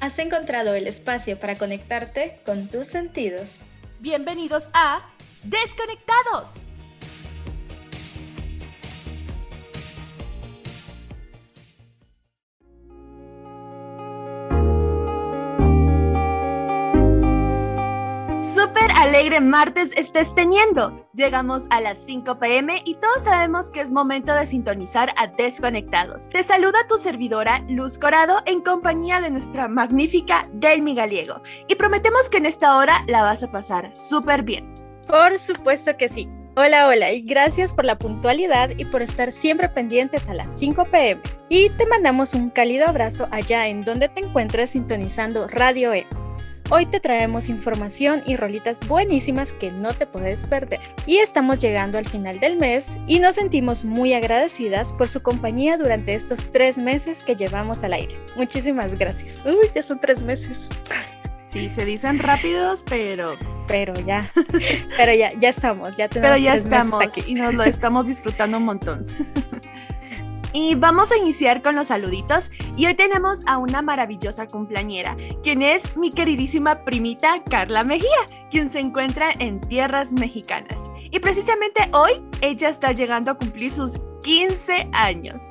Has encontrado el espacio para conectarte con tus sentidos. Bienvenidos a Desconectados. Alegre martes estés teniendo. Llegamos a las 5 pm y todos sabemos que es momento de sintonizar a Desconectados. Te saluda tu servidora Luz Corado en compañía de nuestra magnífica Delmi Galiego y prometemos que en esta hora la vas a pasar súper bien. Por supuesto que sí. Hola, hola y gracias por la puntualidad y por estar siempre pendientes a las 5 pm. Y te mandamos un cálido abrazo allá en donde te encuentres sintonizando Radio E. Hoy te traemos información y rolitas buenísimas que no te puedes perder. Y estamos llegando al final del mes y nos sentimos muy agradecidas por su compañía durante estos tres meses que llevamos al aire. Muchísimas gracias. Uy, ya son tres meses. Sí, se dicen rápidos, pero... Pero ya, pero ya, ya estamos, ya tenemos Pero ya tres estamos meses aquí. y nos lo estamos disfrutando un montón. Y vamos a iniciar con los saluditos y hoy tenemos a una maravillosa cumpleañera, quien es mi queridísima primita Carla Mejía, quien se encuentra en tierras mexicanas. Y precisamente hoy ella está llegando a cumplir sus 15 años.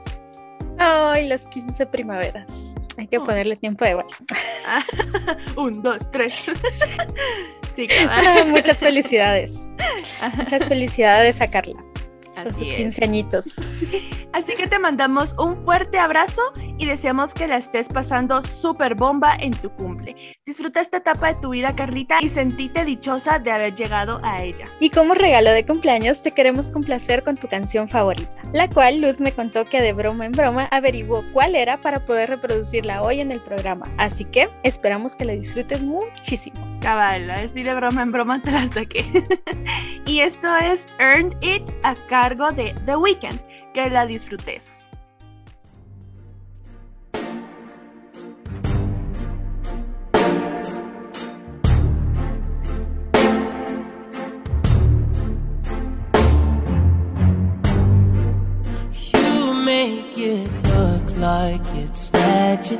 Ay, las 15 primaveras. Hay que Oh. ponerle tiempo de vuelta. Un, dos, tres. sí. Muchas felicidades. Muchas felicidades a Carla Así sus es. 15 añitos. Así que te mandamos un fuerte abrazo y deseamos que la estés pasando súper bomba en tu cumple. Disfruta esta etapa de tu vida, Carlita, y sentíte dichosa de haber llegado a ella. Y como regalo de cumpleaños te queremos complacer con tu canción favorita, la cual Luz me contó que de broma en broma averiguó cuál era para poder reproducirla hoy en el programa. Así que esperamos que la disfrutes muchísimo. Cabal, a decir de broma en broma te la saqué. y esto es Earned It a cargo de The Weeknd. Que la disfrutes. Look like it's magic.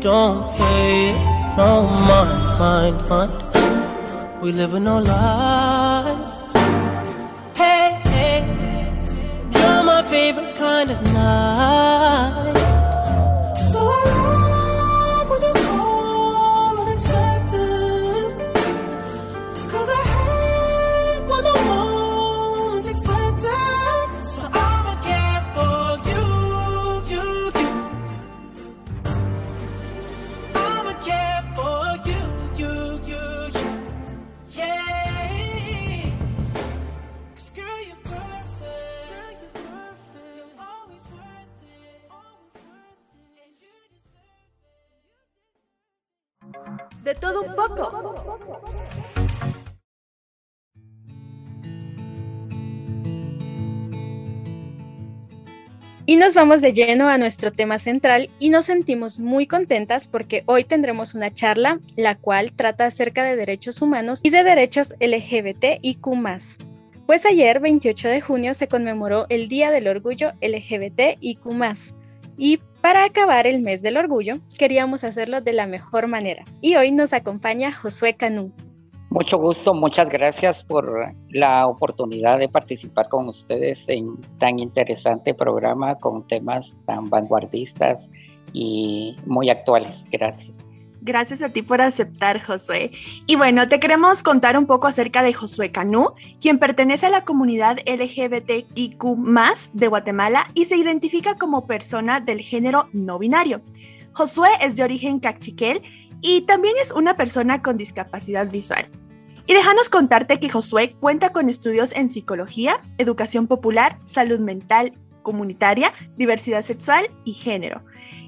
don't pay. No mind, mind, mind. We live in no lies. Hey, hey, you're my favorite kind of night. Y nos vamos de lleno a nuestro tema central y nos sentimos muy contentas porque hoy tendremos una charla la cual trata acerca de derechos humanos y de derechos LGBTIQ+. Pues ayer, 28 de junio, se conmemoró el Día del Orgullo LGBTIQ+. Y Para acabar el mes del orgullo, queríamos hacerlo de la mejor manera y hoy nos acompaña Josué Canú. Mucho gusto, muchas gracias por la oportunidad de participar con ustedes en tan interesante programa con temas tan vanguardistas y muy actuales. Gracias. Gracias a ti por aceptar, Josué. Y bueno, te queremos contar un poco acerca de Josué Canú, quien pertenece a la comunidad LGBTIQ de Guatemala y se identifica como persona del género no binario. Josué es de origen cachiquel y también es una persona con discapacidad visual. Y déjanos contarte que Josué cuenta con estudios en psicología, educación popular, salud mental comunitaria, diversidad sexual y género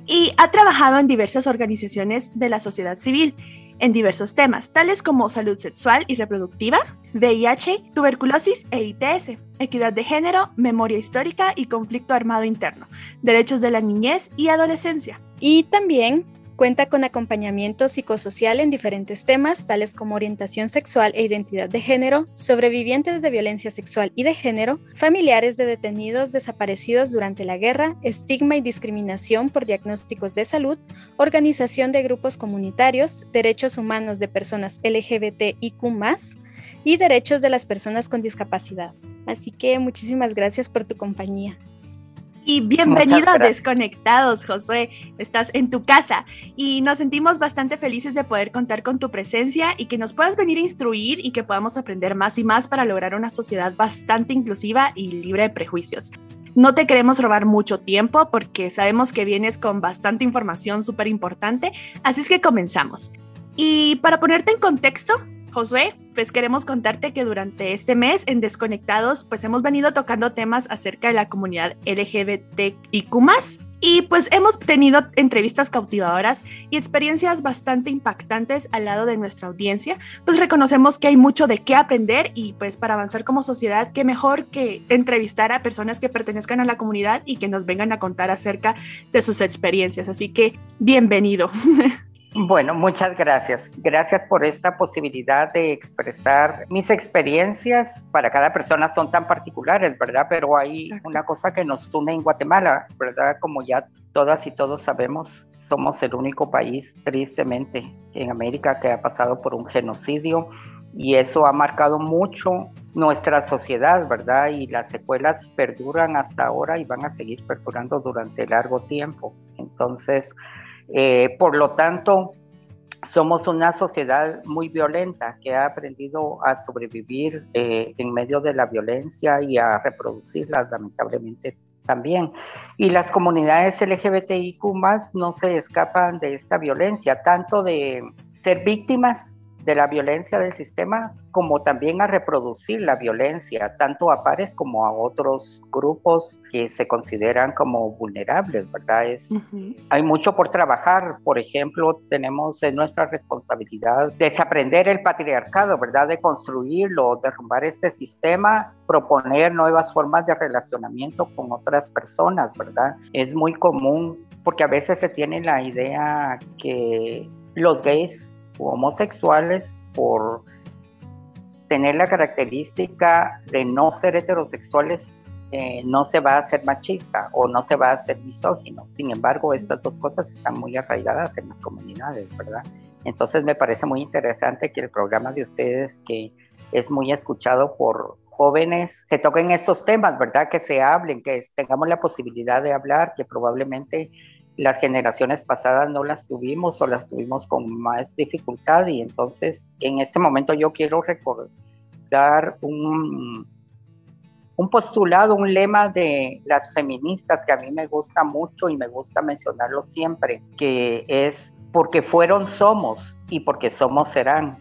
y ha trabajado en diversas organizaciones de la sociedad civil en diversos temas, tales como salud sexual y reproductiva, VIH, tuberculosis e ITS, equidad de género, memoria histórica y conflicto armado interno, derechos de la niñez y adolescencia. Y también Cuenta con acompañamiento psicosocial en diferentes temas, tales como orientación sexual e identidad de género, sobrevivientes de violencia sexual y de género, familiares de detenidos desaparecidos durante la guerra, estigma y discriminación por diagnósticos de salud, organización de grupos comunitarios, derechos humanos de personas LGBTIQ y derechos de las personas con discapacidad. Así que muchísimas gracias por tu compañía. Y bienvenido a Desconectados, José. Estás en tu casa y nos sentimos bastante felices de poder contar con tu presencia y que nos puedas venir a instruir y que podamos aprender más y más para lograr una sociedad bastante inclusiva y libre de prejuicios. No te queremos robar mucho tiempo porque sabemos que vienes con bastante información súper importante, así es que comenzamos. Y para ponerte en contexto, Josué, pues queremos contarte que durante este mes en Desconectados, pues hemos venido tocando temas acerca de la comunidad LGBTIQ y pues hemos tenido entrevistas cautivadoras y experiencias bastante impactantes al lado de nuestra audiencia, pues reconocemos que hay mucho de qué aprender y pues para avanzar como sociedad, qué mejor que entrevistar a personas que pertenezcan a la comunidad y que nos vengan a contar acerca de sus experiencias. Así que bienvenido. Bueno, muchas gracias. Gracias por esta posibilidad de expresar mis experiencias. Para cada persona son tan particulares, ¿verdad? Pero hay una cosa que nos une en Guatemala, ¿verdad? Como ya todas y todos sabemos, somos el único país, tristemente, en América que ha pasado por un genocidio y eso ha marcado mucho nuestra sociedad, ¿verdad? Y las secuelas perduran hasta ahora y van a seguir perdurando durante largo tiempo. Entonces, eh, por lo tanto, somos una sociedad muy violenta que ha aprendido a sobrevivir eh, en medio de la violencia y a reproducirla lamentablemente también. Y las comunidades LGBTIQ no se escapan de esta violencia, tanto de ser víctimas de la violencia del sistema, como también a reproducir la violencia, tanto a pares como a otros grupos que se consideran como vulnerables, ¿verdad? Es, Hay mucho por trabajar, por ejemplo, tenemos en nuestra responsabilidad desaprender el patriarcado, ¿verdad? De construirlo, derrumbar este sistema, proponer nuevas formas de relacionamiento con otras personas, ¿verdad? Es muy común porque a veces se tiene la idea que los gays homosexuales por tener la característica de no ser heterosexuales, eh, no se va a ser machista o no se va a hacer misógino. Sin embargo, estas dos cosas están muy arraigadas en las comunidades, ¿verdad? Entonces me parece muy interesante que el programa de ustedes, que es muy escuchado por jóvenes, se toquen estos temas, ¿verdad? Que se hablen, que tengamos la posibilidad de hablar, que probablemente las generaciones pasadas no las tuvimos o las tuvimos con más dificultad y entonces en este momento yo quiero recordar un, un postulado, un lema de las feministas que a mí me gusta mucho y me gusta mencionarlo siempre, que es porque fueron somos y porque somos serán.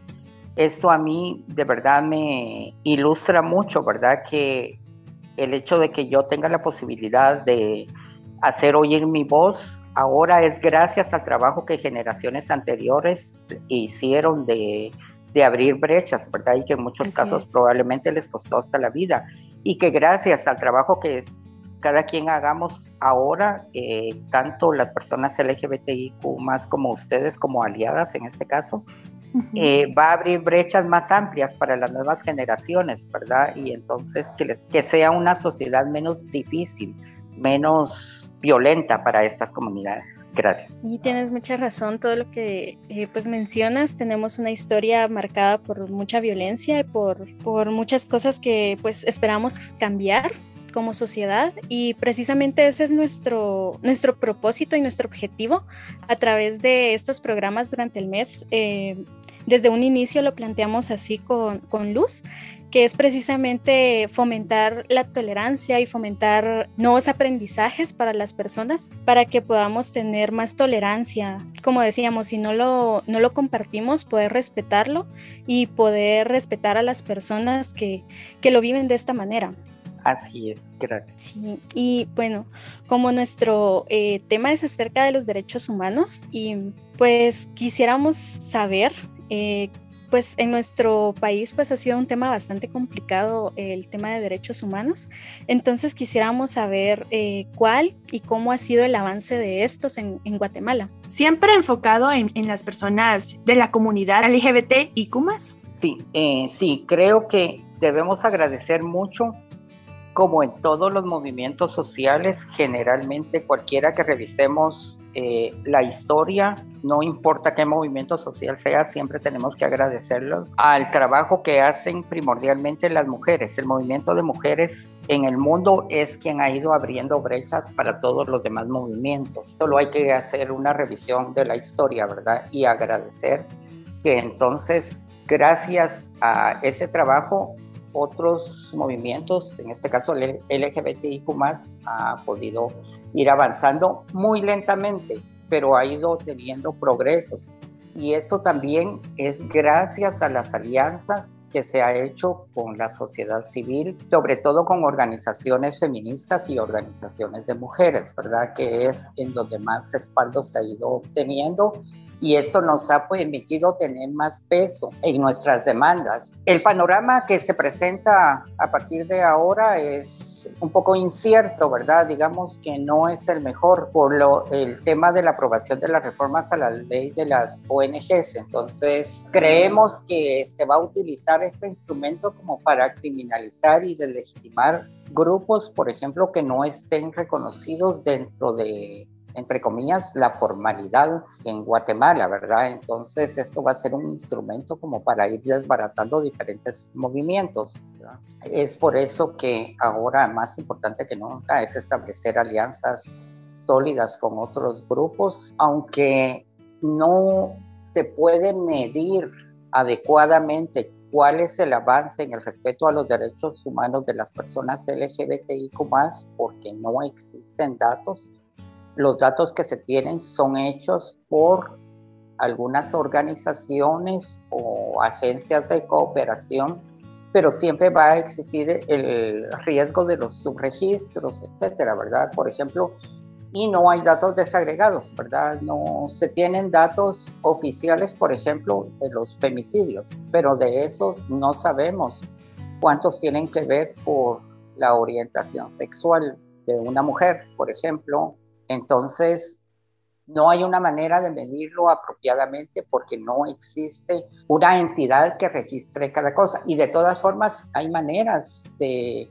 Esto a mí de verdad me ilustra mucho, ¿verdad? Que el hecho de que yo tenga la posibilidad de hacer oír mi voz ahora es gracias al trabajo que generaciones anteriores hicieron de, abrir brechas, ¿verdad? Y que en muchos casos probablemente les costó hasta la vida. Y que gracias al trabajo que cada quien hagamos ahora, eh, tanto las personas LGBTIQ más como ustedes, como aliadas en este caso, eh, va a abrir brechas más amplias para las nuevas generaciones, ¿verdad? Y entonces que, que sea una sociedad menos difícil menos violenta para estas comunidades. Gracias. Sí, tienes mucha razón. Todo lo que eh, pues mencionas, tenemos una historia marcada por mucha violencia y por, por muchas cosas que pues esperamos cambiar como sociedad y precisamente ese es nuestro, nuestro propósito y nuestro objetivo a través de estos programas durante el mes. Eh, desde un inicio lo planteamos así con, con Luz, que es precisamente fomentar la tolerancia y fomentar nuevos aprendizajes para las personas para que podamos tener más tolerancia. Como decíamos, si no lo, no lo compartimos, poder respetarlo y poder respetar a las personas que, que lo viven de esta manera. Así es, gracias. Sí, y bueno, como nuestro eh, tema es acerca de los derechos humanos y pues quisiéramos saber eh, pues en nuestro país pues ha sido un tema bastante complicado el tema de derechos humanos. Entonces quisiéramos saber eh, cuál y cómo ha sido el avance de estos en, en Guatemala. Siempre enfocado en, en, las personas de la comunidad LGBT y Cumas. Sí, eh, sí, creo que debemos agradecer mucho como en todos los movimientos sociales, generalmente cualquiera que revisemos eh, la historia, no importa qué movimiento social sea, siempre tenemos que agradecerlo al trabajo que hacen primordialmente las mujeres. El movimiento de mujeres en el mundo es quien ha ido abriendo brechas para todos los demás movimientos. Solo hay que hacer una revisión de la historia, ¿verdad? Y agradecer que entonces, gracias a ese trabajo, otros movimientos, en este caso el LGBTIQ, ha podido ir avanzando muy lentamente, pero ha ido teniendo progresos. Y esto también es gracias a las alianzas que se ha hecho con la sociedad civil, sobre todo con organizaciones feministas y organizaciones de mujeres, ¿verdad? Que es en donde más respaldo se ha ido obteniendo y esto nos ha permitido tener más peso en nuestras demandas. El panorama que se presenta a partir de ahora es un poco incierto, ¿verdad? Digamos que no es el mejor por lo, el tema de la aprobación de las reformas a la ley de las ONGs. Entonces, creemos que se va a utilizar este instrumento como para criminalizar y deslegitimar grupos, por ejemplo, que no estén reconocidos dentro de entre comillas, la formalidad en Guatemala, ¿verdad? Entonces esto va a ser un instrumento como para ir desbaratando diferentes movimientos. Es por eso que ahora más importante que nunca es establecer alianzas sólidas con otros grupos, aunque no se puede medir adecuadamente cuál es el avance en el respeto a los derechos humanos de las personas LGBTIQ porque no existen datos. Los datos que se tienen son hechos por algunas organizaciones o agencias de cooperación, pero siempre va a existir el riesgo de los subregistros, etcétera, ¿verdad? Por ejemplo, y no hay datos desagregados, ¿verdad? No se tienen datos oficiales, por ejemplo, de los femicidios, pero de esos no sabemos cuántos tienen que ver por la orientación sexual de una mujer, por ejemplo, entonces, no hay una manera de medirlo apropiadamente porque no existe una entidad que registre cada cosa. Y de todas formas, hay maneras de,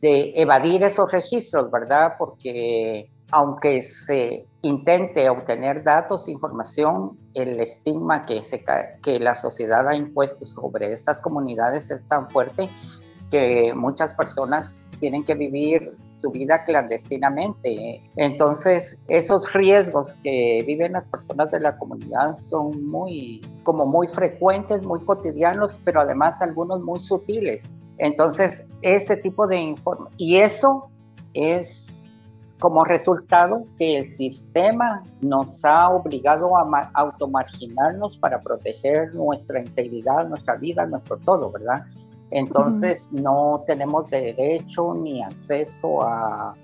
evadir esos registros, ¿verdad? Porque aunque se intente obtener datos, información, el estigma que, que la sociedad ha impuesto sobre estas comunidades es tan fuerte que muchas personas tienen que vivir su vida clandestinamente. Entonces, esos riesgos que viven las personas de la comunidad son muy, como muy frecuentes, muy cotidianos, pero además algunos muy sutiles. Entonces, ese tipo de informe, y eso es como resultado que el sistema nos ha obligado a automarginarnos para proteger nuestra integridad, nuestra vida, nuestro todo, ¿verdad? Entonces no tenemos derecho ni acceso a,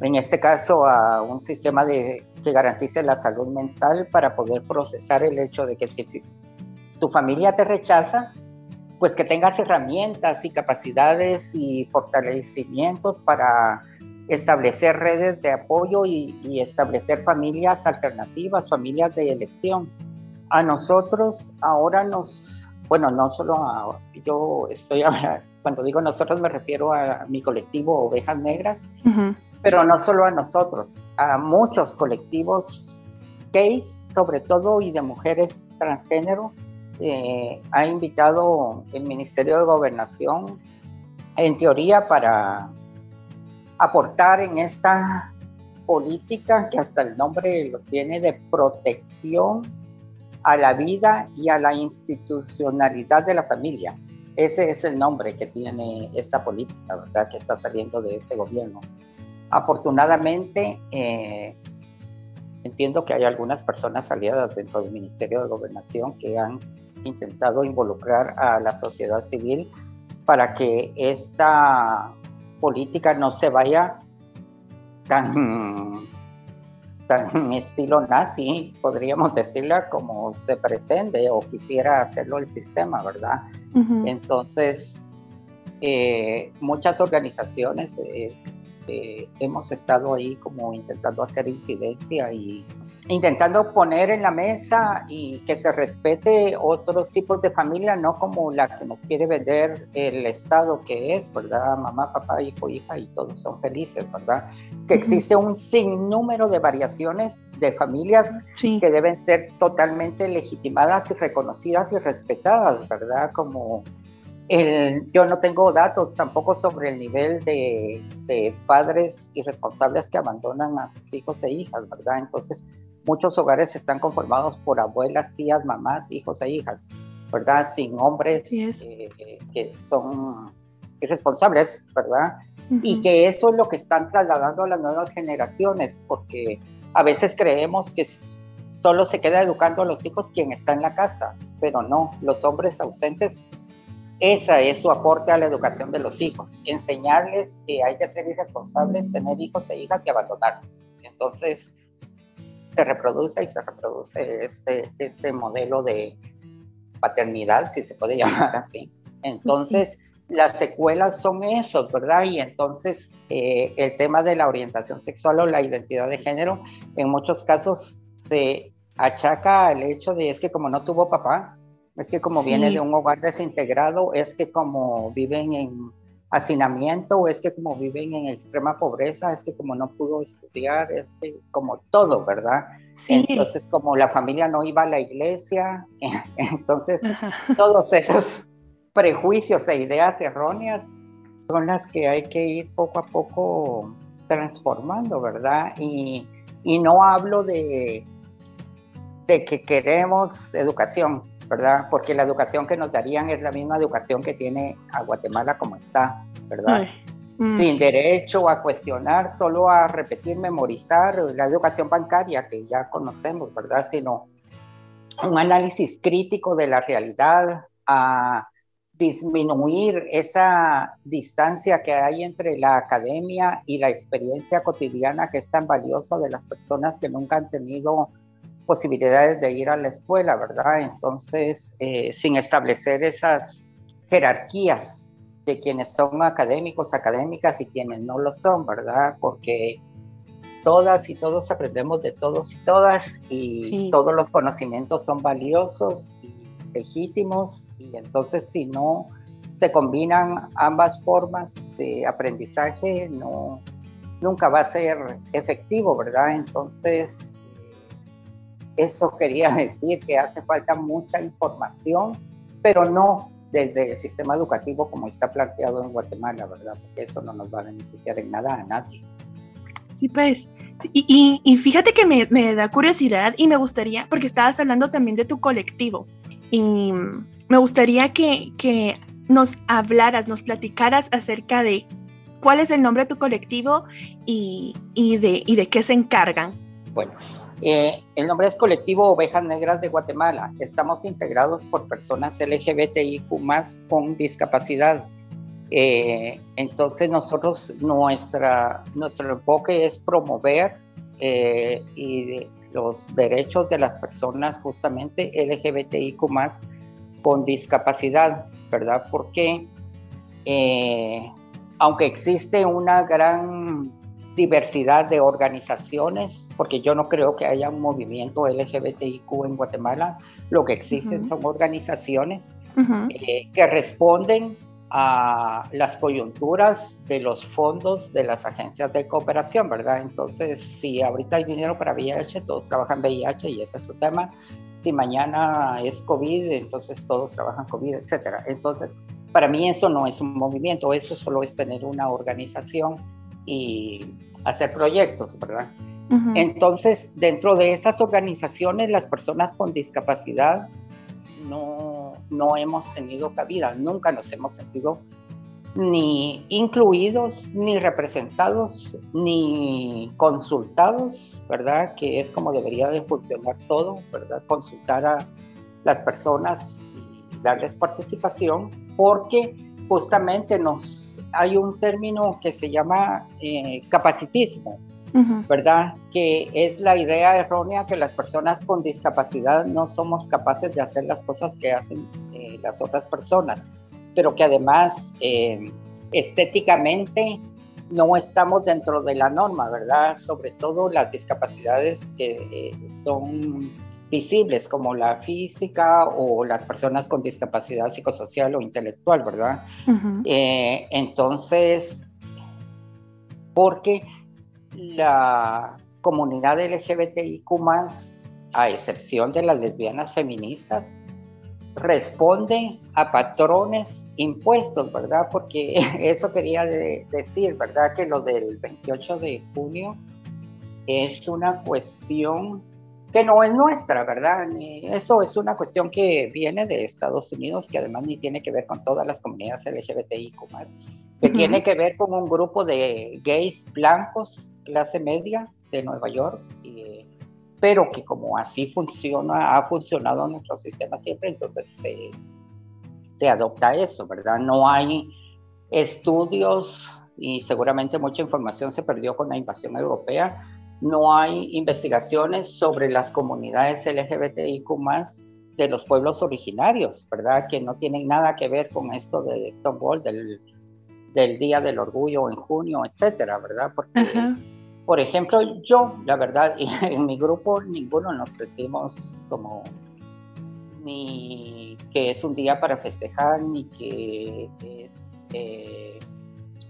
en este caso, a un sistema de, que garantice la salud mental para poder procesar el hecho de que si tu familia te rechaza, pues que tengas herramientas y capacidades y fortalecimientos para establecer redes de apoyo y, y, establecer familias alternativas, familias de elección. A nosotros ahora nos bueno, no solo a, yo estoy, cuando digo nosotros me refiero a mi colectivo Ovejas Negras, uh -huh. Pero no solo a nosotros, a muchos colectivos gays, sobre todo, y de mujeres transgénero. Eh, ha invitado el Ministerio de Gobernación, en teoría, para aportar en esta política que hasta el nombre lo tiene de protección a la vida y a la institucionalidad de la familia. Ese es el nombre que tiene esta política, ¿verdad? Que está saliendo de este gobierno. Afortunadamente, eh, entiendo que hay algunas personas aliadas dentro del Ministerio de Gobernación que han intentado involucrar a la sociedad civil para que esta política no se vaya tan tan estilo nazi, podríamos decirla como se pretende o quisiera hacerlo el sistema, ¿verdad? Entonces, eh, muchas organizaciones eh, eh, hemos estado ahí como intentando hacer incidencia y intentando poner en la mesa y que se respete otros tipos de familia, no como la que nos quiere vender el Estado que es, ¿verdad? Mamá, papá, hijo, hija y todos son felices, ¿verdad? Que existe un sinnúmero de variaciones de familias que deben ser totalmente legitimadas y reconocidas y respetadas, ¿verdad? Como el, yo no tengo datos tampoco sobre el nivel de, de padres irresponsables que abandonan a sus hijos e hijas, ¿verdad? Entonces, muchos hogares están conformados por abuelas, tías, mamás, hijos e hijas, ¿verdad? Sin hombres eh, que son irresponsables, ¿verdad? Y que eso es lo que están trasladando a las nuevas generaciones, porque a veces creemos que solo se queda educando a los hijos quien está en la casa, pero no, los hombres ausentes, esa es su aporte a la educación de los hijos, enseñarles que hay que ser irresponsables, tener hijos e hijas y abandonarlos. Entonces, se reproduce y se reproduce este, este modelo de paternidad, si se puede llamar así. Entonces, las secuelas son esos, ¿verdad? Y entonces eh, el tema de la orientación sexual o la identidad de género, en muchos casos se achaca al hecho de es que como no tuvo papá, es que como viene de un hogar desintegrado, es que como viven en hacinamiento, es que como viven en extrema pobreza, es que como no pudo estudiar, es que como todo, ¿verdad? Sí. Entonces, como la familia no iba a la iglesia, entonces todos esos prejuicios e ideas erróneas son las que hay que ir poco a poco transformando, ¿verdad? Y, y no hablo de, de que queremos educación, ¿verdad? Porque la educación que nos darían es la misma educación que tiene a Guatemala como está, ¿verdad? Mm. Sin derecho a cuestionar, solo a repetir, memorizar la educación bancaria que ya conocemos, ¿verdad? Sino un análisis crítico de la realidad, a disminuir esa distancia que hay entre la academia y la experiencia cotidiana que es tan valiosa de las personas que nunca han tenido posibilidades de ir a la escuela, ¿verdad? Entonces, eh, sin establecer esas jerarquías de quienes son académicos, académicas y quienes no lo son, ¿verdad? Porque todas y todos aprendemos de todos y todas y todos los conocimientos son valiosos legítimos y entonces si no se combinan ambas formas de aprendizaje, no, nunca va a ser efectivo, ¿verdad? Entonces, eso quería decir que hace falta mucha información, pero no desde el sistema educativo como está planteado en Guatemala, ¿verdad? Porque eso no nos va a beneficiar en nada a nadie. Sí, pues. Y, fíjate que me, me, da curiosidad y me gustaría, porque estabas hablando también de tu colectivo, y me gustaría que, que nos hablaras, nos platicaras acerca de cuál es el nombre de tu colectivo y, y, de, y de qué se encargan. Bueno, eh, el nombre es Colectivo Ovejas Negras de Guatemala. Estamos integrados por personas LGBTIQ con discapacidad. Eh, entonces nosotros, nuestra, nuestro enfoque es promover eh, y los derechos de las personas justamente LGBTIQ con discapacidad, ¿verdad? Porque aunque existe una gran diversidad de organizaciones, porque yo no creo que haya un movimiento LGBTIQ en Guatemala, lo que existen son organizaciones eh, que responden a las coyunturas de los fondos de las agencias de cooperación, ¿verdad? Entonces, si ahorita hay dinero para VIH, todos trabajan VIH y ese es su tema. Si mañana es COVID, entonces todos trabajan COVID, etcétera. Entonces, para mí eso no es un movimiento, eso solo es tener una organización y hacer proyectos, ¿verdad? Ujú. Entonces, dentro de esas organizaciones, las personas con discapacidad no, no hemos tenido cabida, nunca nos hemos sentido ni incluidos, ni representados, ni consultados, ¿verdad? Que es como debería de funcionar todo, ¿verdad? Consultar a las personas y darles participación, porque justamente nos hay un término que se llama eh, capacitismo, ¿verdad? Que es la idea errónea que las personas con discapacidad no somos capaces de hacer las cosas que hacen eh, las otras personas, pero que además eh, estéticamente no estamos dentro de la norma, ¿verdad? Sobre todo las discapacidades que eh, son visibles, como la física o las personas con discapacidad psicosocial o intelectual, ¿verdad? Ujú. Eh, entonces, porque la comunidad LGBTIQ, a excepción de las lesbianas feministas, responde a patrones impuestos, ¿verdad? Porque eso quería de- decir, ¿verdad? Que lo del 28 de junio es una cuestión que no es nuestra, ¿verdad? Eso es una cuestión que viene de Estados Unidos, que además ni tiene que ver con todas las comunidades LGBTIQ, que Ujú. tiene que ver con un grupo de gays blancos, clase media de Nueva York, y- pero que como así funciona, ha funcionado nuestro sistema siempre, entonces se adopta eso, ¿verdad? No hay estudios y seguramente mucha información se perdió con la invasión europea. No hay investigaciones sobre las comunidades LGBTIQ de los pueblos originarios, ¿verdad? Que no tienen nada que ver con esto de Stonewall, del, del Día del Orgullo en junio, etcétera, ¿verdad? Porque, Ajá. por ejemplo, yo, la verdad, en mi grupo ninguno nos sentimos como ni que es un día para festejar, ni que es eh,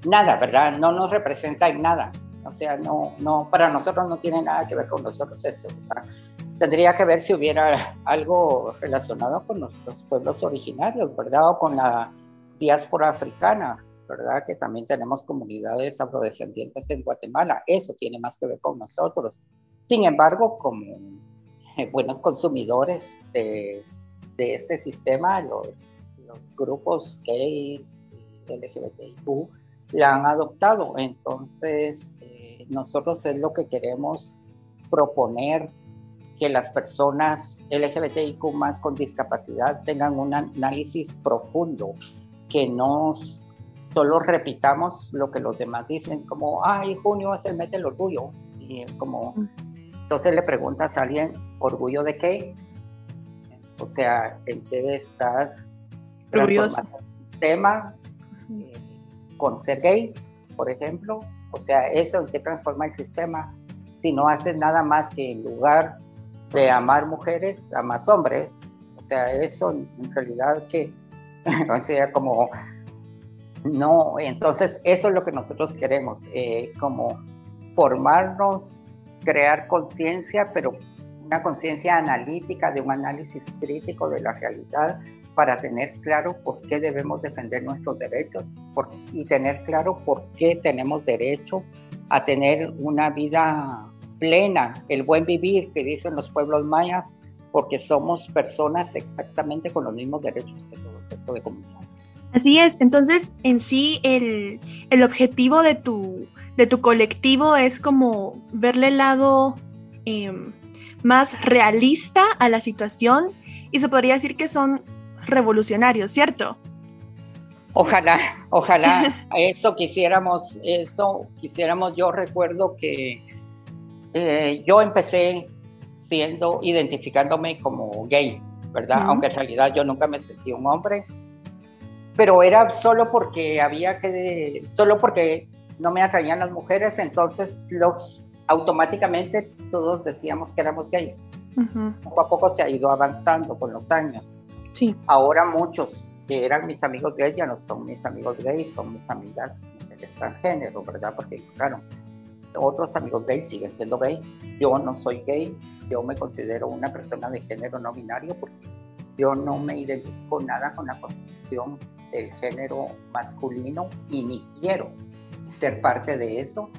nada, ¿verdad? No nos representa en nada. O sea, no, no, para nosotros no tiene nada que ver con nosotros eso, ¿verdad? Tendría que ver si hubiera algo relacionado con nuestros pueblos originarios, ¿verdad? O con la diáspora africana, ¿verdad? Que también tenemos comunidades afrodescendientes en Guatemala. Eso tiene más que ver con nosotros. Sin embargo, como eh, buenos consumidores de, de este sistema, los, los grupos gays, LGBTIQ, la han adoptado. Entonces, eh, nosotros es lo que queremos proponer que las personas LGBTIQ más con discapacidad tengan un análisis profundo, que no solo repitamos lo que los demás dicen, como, ay, junio es el mes del orgullo, y como, entonces le preguntas a alguien, ¿orgullo de qué? O sea, ¿en qué estás el tema eh, con ser gay, por ejemplo? O sea, eso en qué transforma el sistema si no haces nada más que en lugar de amar mujeres, amas hombres. O sea, eso en realidad que, o sea, como, no, entonces eso es lo que nosotros queremos, eh, como formarnos, crear conciencia, pero una conciencia analítica, de un análisis crítico de la realidad, para tener claro por qué debemos defender nuestros derechos y tener claro por qué tenemos derecho a tener una vida plena, el buen vivir que dicen los pueblos mayas, porque somos personas exactamente con los mismos derechos que todo el resto de comunidad. Así es, entonces en sí el, el objetivo de tu, de tu colectivo es como verle el lado eh, más realista a la situación y se podría decir que son revolucionarios, ¿cierto? Ojalá, ojalá, eso quisiéramos, eso quisiéramos, yo recuerdo que eh, yo empecé siendo, identificándome como gay, ¿verdad? Uh -huh. Aunque en realidad yo nunca me sentí un hombre, pero era solo porque había que, solo porque no me atraían las mujeres, entonces los, automáticamente todos decíamos que éramos gays. Uh -huh. Poco a poco se ha ido avanzando con los años. Sí. Ahora muchos que eran mis amigos gays, ya no son mis amigos gays, son mis amigas mujeres transgénero, ¿verdad? Porque, claro, otros amigos gays siguen siendo gay. Yo no soy gay, yo me considero una persona de género no binario porque yo no me identifico nada con la constitución del género masculino y ni quiero ser parte de eso,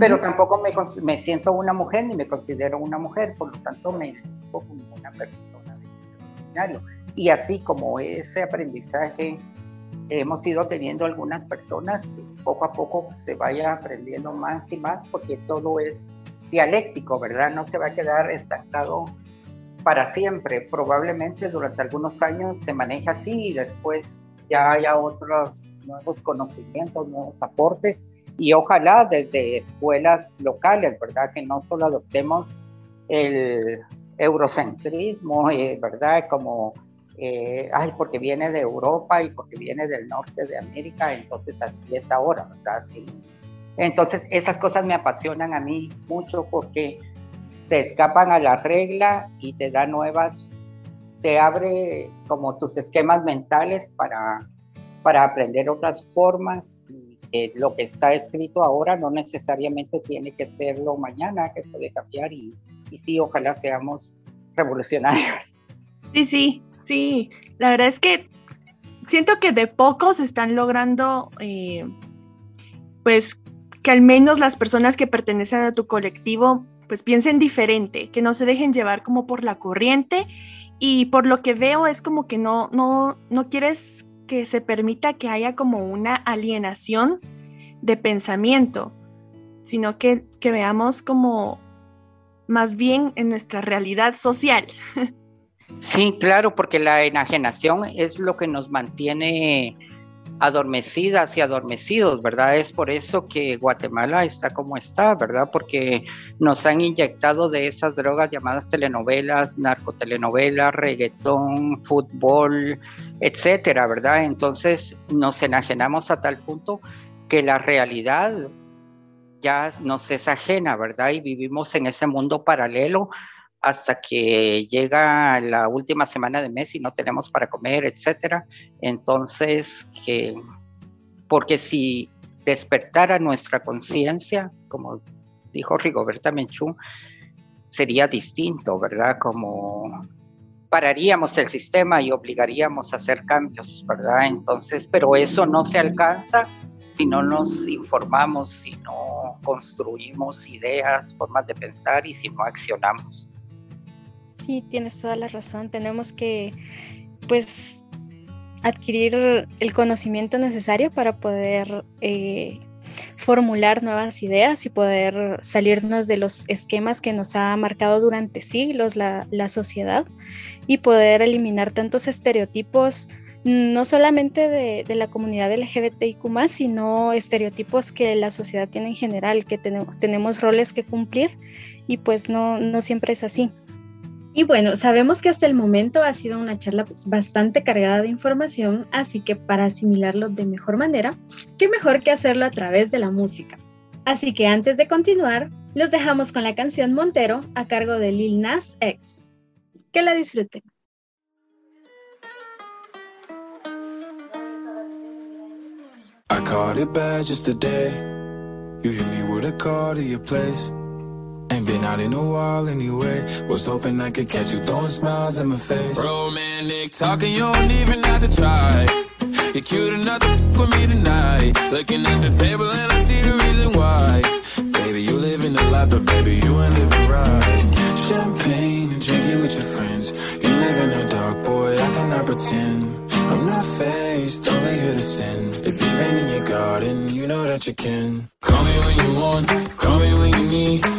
pero tampoco me, me, siento una mujer ni me considero una mujer, por lo tanto me identifico como una persona de. Y así como ese aprendizaje hemos ido teniendo algunas personas que poco a poco se vaya aprendiendo más y más porque todo es dialéctico, ¿verdad? No se va a quedar estancado para siempre. Probablemente durante algunos años se maneja así y después ya haya otros nuevos conocimientos, nuevos aportes y ojalá desde escuelas locales, ¿verdad? Que no solo adoptemos el eurocentrismo, eh, ¿verdad? Como eh, ay, porque viene de Europa y porque viene del norte de América, entonces así es ahora, ¿verdad? Entonces esas cosas me apasionan a mí mucho porque se escapan a la regla y te da nuevas, te abre como tus esquemas mentales para, para aprender otras formas. Y, lo que está escrito ahora no necesariamente tiene que serlo mañana, que puede cambiar y, y sí, ojalá seamos revolucionarios. Sí, sí, Sí, la verdad es que siento que de pocos están logrando, eh, pues, que al menos las personas que pertenecen a tu colectivo, pues piensen diferente, que no se dejen llevar como por la corriente. Y por lo que veo es como que no, no, no quieres que se permita que haya como una alienación de pensamiento, sino que, que veamos como más bien en nuestra realidad social. Sí, claro, porque la enajenación es lo que nos mantiene adormecidas y adormecidos, ¿verdad? Es por eso que Guatemala está como está, ¿verdad? Porque nos han inyectado de esas drogas llamadas telenovelas, narcotelenovelas, reggaetón, fútbol, etcétera, ¿verdad? Entonces nos enajenamos a tal punto que la realidad ya nos es ajena, ¿verdad? Y vivimos en ese mundo paralelo hasta que llega la última semana de mes y no tenemos para comer, etcétera. Entonces, que, porque si despertara nuestra conciencia, como dijo Rigoberta Menchú, sería distinto, ¿verdad? Como pararíamos el sistema y obligaríamos a hacer cambios, ¿verdad? Entonces, pero eso no se alcanza si no nos informamos, si no construimos ideas, formas de pensar y si no accionamos sí, tienes toda la razón. Tenemos que, pues, adquirir el conocimiento necesario para poder eh, formular nuevas ideas y poder salirnos de los esquemas que nos ha marcado durante siglos la, sociedad y poder eliminar tantos estereotipos no solamente de, la comunidad LGBTIQ, sino estereotipos que la sociedad tiene en general, que tenemos, tenemos roles que cumplir y pues no, no siempre es así. Y bueno, sabemos que hasta el momento ha sido una charla pues, bastante cargada de información, así que para asimilarlo de mejor manera, qué mejor que hacerlo a través de la música. Así que antes de continuar, los dejamos con la canción Montero a cargo de Lil Nas X. Que la disfruten. Ain't been out in a while anyway. Was hoping I could catch you throwing smiles in my face. Romantic talking, you don't even have to try. You're cute enough to with me tonight. Looking at the table and I see the reason why. Baby, you live in the life, but baby, you ain't living right. Champagne and drinking with your friends. You live in the dark, boy, I cannot pretend. I'm not faced, only here to sin. If you've in your garden, you know that you can. Call me when you want, call me when you need.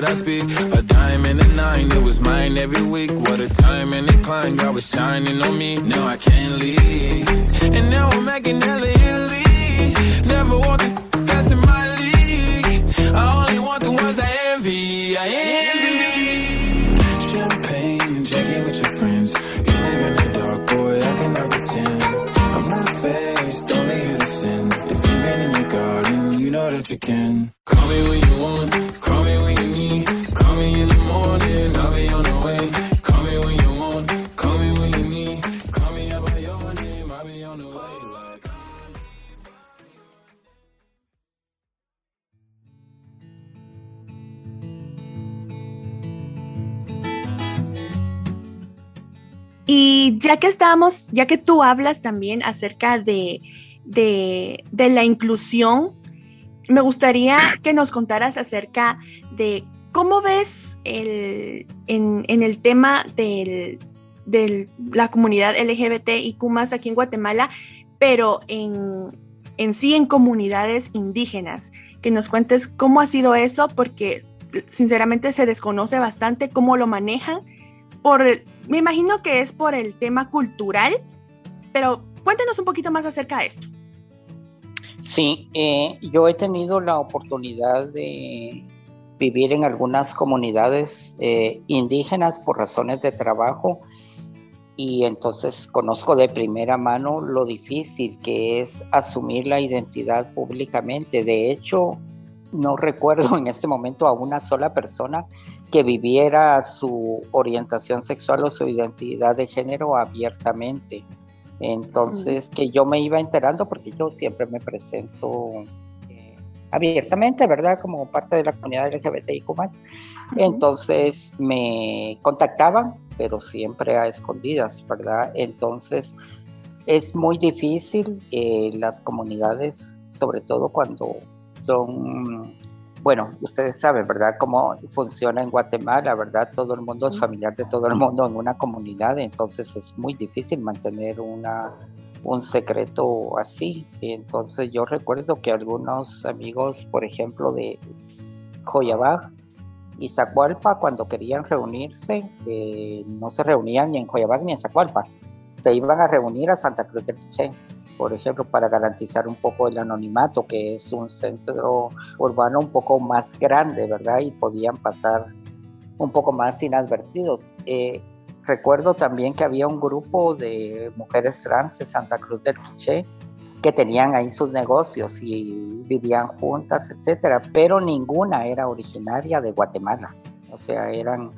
That I speak. A dime and a nine, it was mine every week. What a time and a climb, God was shining on me. Now I can't leave. And now I'm making hella Italy. Never want ya que estamos, ya que tú hablas también acerca de, de, la inclusión, me gustaría que nos contaras acerca de cómo ves el, en, el tema de la comunidad LGBT y más aquí en Guatemala, pero en, en sí en comunidades indígenas. Que nos cuentes cómo ha sido eso, porque sinceramente se desconoce bastante cómo lo manejan. Por, me imagino que es por el tema cultural, pero cuéntenos un poquito más acerca de esto. Sí, eh, yo he tenido la oportunidad de vivir en algunas comunidades eh, indígenas por razones de trabajo y entonces conozco de primera mano lo difícil que es asumir la identidad públicamente. De hecho, no recuerdo en este momento a una sola persona que viviera su orientación sexual o su identidad de género abiertamente. Entonces, que yo me iba enterando porque yo siempre me presento eh, abiertamente, ¿verdad? Como parte de la comunidad LGBTIQ+. Entonces, me contactaban, pero siempre a escondidas, ¿verdad? Entonces, es muy difícil eh, las comunidades, sobre todo cuando son bueno, ustedes saben, ¿verdad?, cómo funciona en Guatemala, ¿verdad? Todo el mundo es familiar de todo el mundo en una comunidad, entonces es muy difícil mantener una, un secreto así. Entonces yo recuerdo que algunos amigos, por ejemplo, de Joyabaj y Zacualpa, cuando querían reunirse, eh, no se reunían ni en Joyabaj ni en Zacualpa, se iban a reunir a Santa Cruz del Quiché por ejemplo, para garantizar un poco el anonimato, que es un centro urbano un poco más grande, ¿verdad? Y podían pasar un poco más inadvertidos. Eh, recuerdo también que había un grupo de mujeres trans de Santa Cruz del Quiché que tenían ahí sus negocios y vivían juntas, etcétera, pero ninguna era originaria de Guatemala. O sea, eran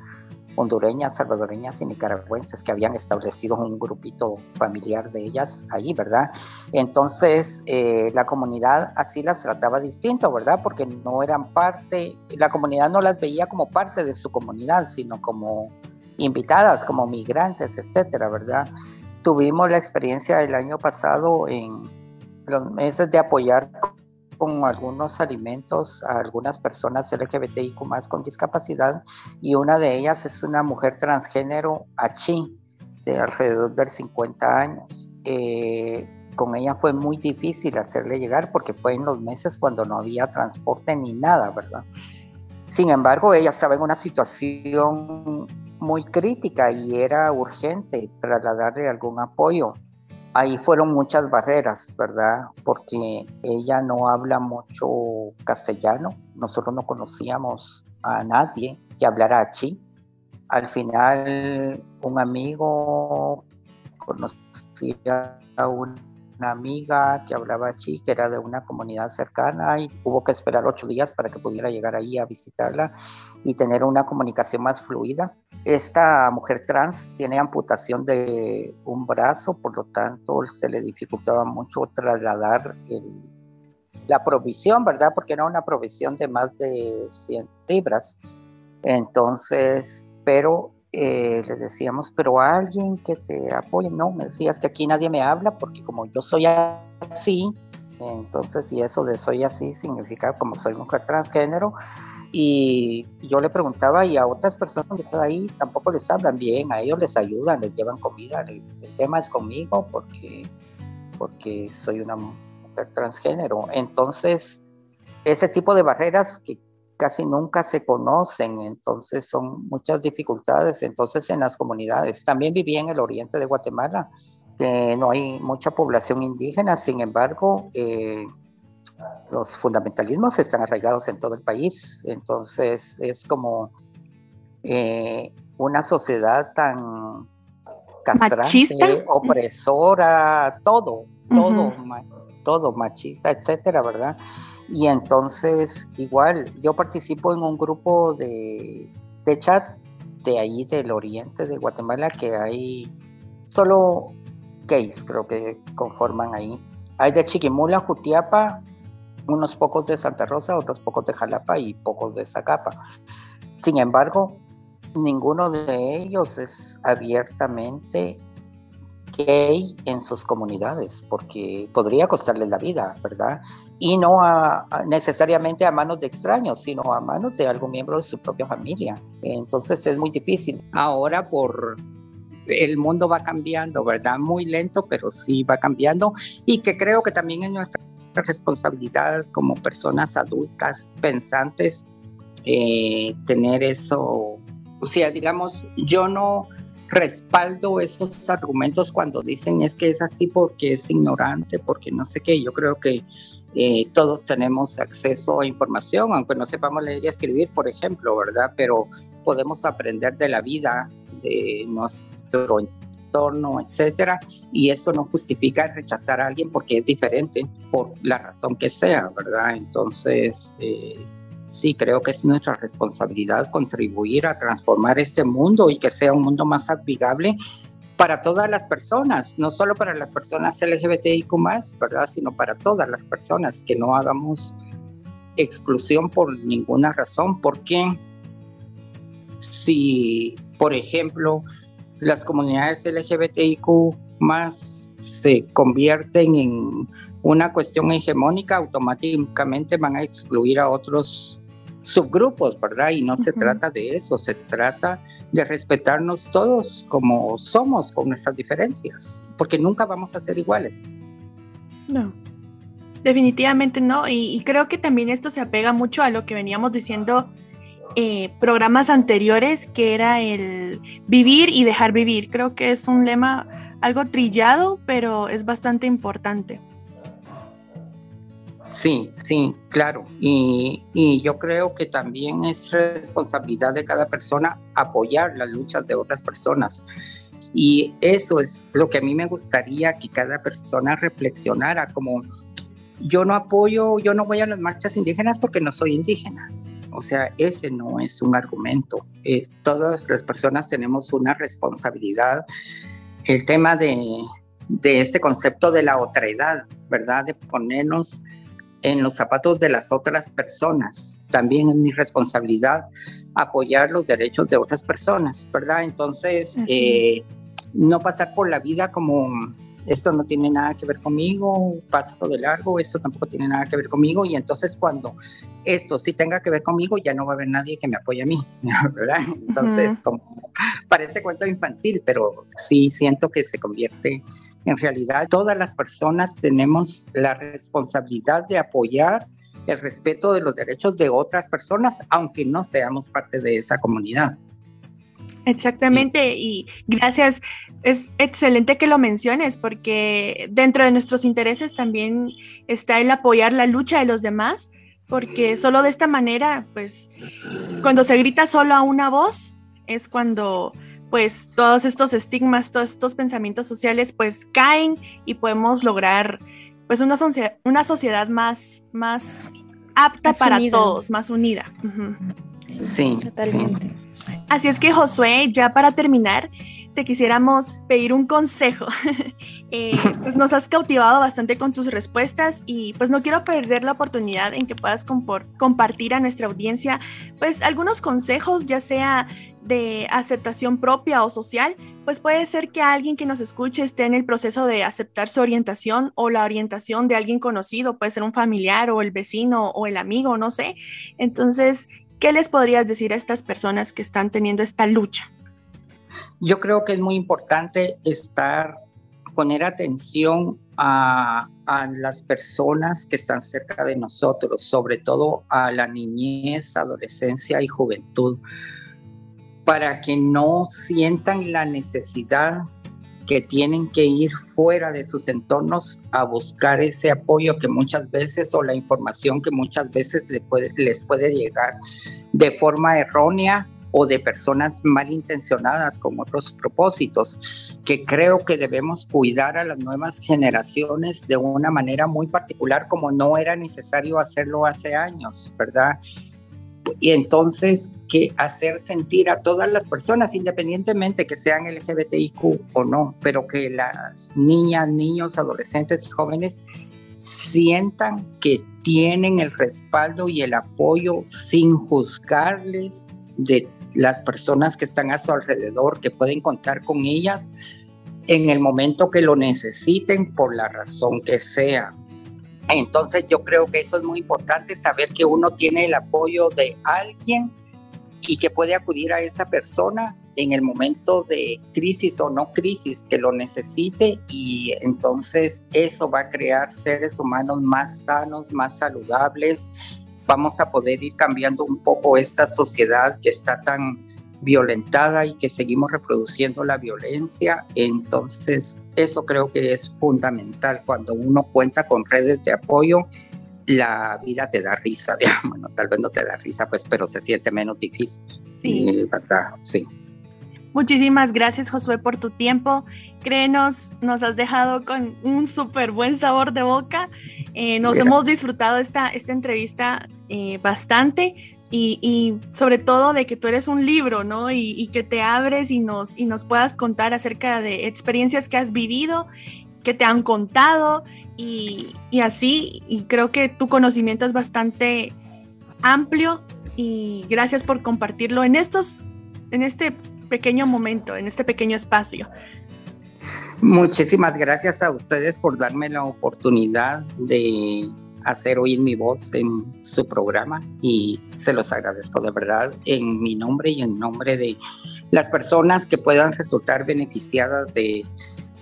hondureñas, salvadoreñas y nicaragüenses que habían establecido un grupito familiar de ellas ahí, ¿verdad? Entonces, eh, la comunidad así las trataba distinto, ¿verdad? Porque no eran parte, la comunidad no las veía como parte de su comunidad, sino como invitadas, como migrantes, etcétera, ¿verdad? Tuvimos la experiencia el año pasado en los meses de apoyar con algunos alimentos a algunas personas LGBTIQ más con discapacidad y una de ellas es una mujer transgénero Achi de alrededor de 50 años. Eh, con ella fue muy difícil hacerle llegar porque fue en los meses cuando no había transporte ni nada, ¿verdad? Sin embargo, ella estaba en una situación muy crítica y era urgente trasladarle algún apoyo ahí fueron muchas barreras, ¿verdad? Porque ella no habla mucho castellano, nosotros no conocíamos a nadie que hablara así. Al final, un amigo conocía a una amiga que hablaba así, que era de una comunidad cercana y hubo que esperar ocho días para que pudiera llegar ahí a visitarla y tener una comunicación más fluida. Esta mujer trans tiene amputación de un brazo, por lo tanto se le dificultaba mucho trasladar la provisión, ¿verdad? Porque era una provisión de más de 100 libras. Entonces, pero eh, decíamos, pero alguien que te apoye, no, me decías que aquí nadie me habla porque como yo soy así, entonces, y eso de soy así significa como soy mujer transgénero, y yo le preguntaba, y a otras personas que están ahí tampoco les hablan bien, a ellos les ayudan, les llevan comida, el tema es conmigo porque, porque soy una mujer transgénero. Entonces, ese tipo de barreras que casi nunca se conocen, entonces son muchas dificultades. Entonces en las comunidades, también viví en el oriente de Guatemala, que no hay mucha población indígena, sin embargo, eh, los fundamentalismos están arraigados en todo el país, entonces es como eh, una sociedad tan castrante, opresora, todo, todo, todo machista, etcétera, ¿verdad? Y entonces, igual, yo participo en un grupo de, de chat de ahí del oriente de Guatemala que hay solo gays, creo que conforman ahí. Hay de Chiquimula, Jutiapa, unos pocos de Santa Rosa, otros pocos de Jalapa y pocos de Zacapa. Sin embargo, ninguno de ellos es abiertamente gay en sus comunidades, porque podría costarles la vida, ¿verdad? Y no necesariamente a manos de extraños, sino a manos de algún miembro de su propia familia. Entonces es muy difícil. Ahora por el mundo va cambiando, ¿verdad? Muy lento, pero sí va cambiando y que creo que también es nuestra responsabilidad como personas adultas, pensantes, eh, tener eso. O sea, digamos, yo no respaldo esos argumentos cuando dicen es que es así porque es ignorante, porque no sé qué. Yo creo que eh, todos tenemos acceso a información, aunque no sepamos leer y escribir, por ejemplo, ¿verdad? Pero podemos aprender de la vida, de nuestro entorno, etcétera, y eso no justifica rechazar a alguien porque es diferente, por la razón que sea, ¿verdad? Entonces, eh, sí, creo que es nuestra responsabilidad contribuir a transformar este mundo y que sea un mundo más amigable para todas las personas, no solo para las personas LGBTIQ, ¿verdad? Sino para todas las personas, que no hagamos exclusión por ninguna razón, porque si, por ejemplo, las comunidades LGBTIQ se convierten en una cuestión hegemónica, automáticamente van a excluir a otros subgrupos, ¿verdad? Y no se trata de eso, se trata de respetarnos todos como somos, con nuestras diferencias, porque nunca vamos a ser iguales. No, definitivamente no, y, creo que también esto se apega mucho a lo que veníamos diciendo eh, programas anteriores, que era el vivir y dejar vivir. Creo que es un lema algo trillado, pero es bastante importante. Sí, sí, claro. Y, yo creo que también es responsabilidad de cada persona apoyar las luchas de otras personas. Y eso es lo que a mí me gustaría que cada persona reflexionara, como yo no apoyo, yo no voy a las marchas indígenas porque no soy indígena. O sea, ese no es un argumento. todas las personas tenemos una responsabilidad. El tema de, de este concepto de la otredad, ¿verdad? De ponernos en los zapatos de las otras personas. También es mi responsabilidad apoyar los derechos de otras personas, ¿verdad? Entonces, eh, no pasar por la vida como esto no tiene nada que ver conmigo, paso de largo, esto tampoco tiene nada que ver conmigo y entonces cuando esto sí tenga que ver conmigo ya no va a haber nadie que me apoye a mí, ¿verdad? Entonces, como parece cuento infantil, pero sí siento que se convierte en realidad, todas las personas tenemos la responsabilidad de apoyar el respeto de los derechos de otras personas, aunque no seamos parte de esa comunidad. Exactamente, y gracias. Es excelente que lo menciones porque dentro de nuestros intereses también está el apoyar la lucha de los demás, porque solo de esta manera, pues, cuando se grita solo a una voz, es cuando pues todos estos estigmas, todos estos pensamientos sociales pues caen y podemos lograr pues una, sociedad, una sociedad más, más apta para todos, más unida. Sí, totalmente. Así es que Josué, ya para terminar, quisiéramos pedir un consejo. Eh, pues nos has cautivado bastante con tus respuestas y pues no quiero perder la oportunidad en que puedas compartir a nuestra audiencia pues algunos consejos, ya sea de aceptación propia o social, pues puede ser que alguien que nos escuche esté en el proceso de aceptar su orientación o la orientación de alguien conocido, puede ser un familiar o el vecino o el amigo, no sé. Entonces, ¿qué les podrías decir a estas personas que están teniendo esta lucha? Yo creo que es muy importante estar, poner atención a, las personas que están cerca de nosotros, sobre todo a la niñez, adolescencia y juventud, para que no sientan la necesidad que tienen que ir fuera de sus entornos a buscar ese apoyo que muchas veces o la información que muchas veces les puede llegar de forma errónea o de personas malintencionadas con otros propósitos, que creo que debemos cuidar a las nuevas generaciones de una manera muy particular como no era necesario hacerlo hace años, ¿verdad? y entonces que hacer sentir a todas las personas, independientemente que sean LGBTIQ o no, pero que las niñas, niños, adolescentes y jóvenes sientan que tienen el respaldo y el apoyo sin juzgarles de las personas que están a su alrededor, que pueden contar con ellas en el momento que lo necesiten por la razón que sea. Entonces yo creo que eso es muy importante, saber que uno tiene el apoyo de alguien y que puede acudir a esa persona en el momento de crisis o no crisis que lo necesite y entonces eso va a crear seres humanos más sanos, más saludables. Vamos a poder ir cambiando un poco esta sociedad que está tan violentada y que seguimos reproduciendo la violencia. Entonces, eso creo que es fundamental. Cuando uno cuenta con redes de apoyo, la vida te da risa, digamos. Bueno, tal vez no te da risa, pues, pero se siente menos difícil. Sí. ¿verdad? Sí. Muchísimas gracias, Josué, por tu tiempo. Créenos, nos has dejado con un súper buen sabor de boca. Eh, nos hemos disfrutado esta, esta entrevista eh, bastante. Y, y, sobre todo de que tú eres un libro, ¿no? Y, y, que te abres y nos, y nos puedas contar acerca de experiencias que has vivido, que te han contado y, y así. Y creo que tu conocimiento es bastante amplio y gracias por compartirlo en estos, en este pequeño momento, en este pequeño espacio. Muchísimas gracias a ustedes por darme la oportunidad de hacer oír mi voz en su programa y se los agradezco de verdad en mi nombre y en nombre de las personas que puedan resultar beneficiadas de,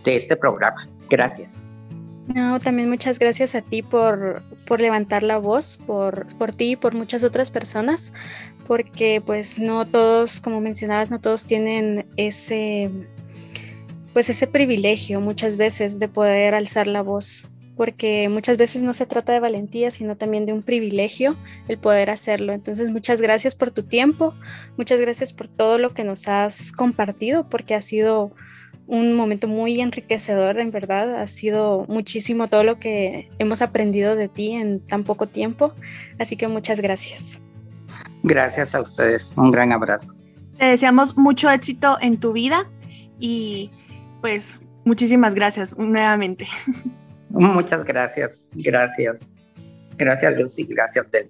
de este programa. Gracias. No, también muchas gracias a ti por, por levantar la voz, por, por ti y por muchas otras personas, porque pues no todos, como mencionabas, no todos tienen ese, pues ese privilegio muchas veces de poder alzar la voz porque muchas veces no se trata de valentía, sino también de un privilegio el poder hacerlo. Entonces, muchas gracias por tu tiempo, muchas gracias por todo lo que nos has compartido, porque ha sido un momento muy enriquecedor, en verdad. Ha sido muchísimo todo lo que hemos aprendido de ti en tan poco tiempo. Así que muchas gracias. Gracias a ustedes. Un gran abrazo. Te deseamos mucho éxito en tu vida y pues muchísimas gracias nuevamente. Muchas gracias, gracias. Gracias Lucy, gracias Del.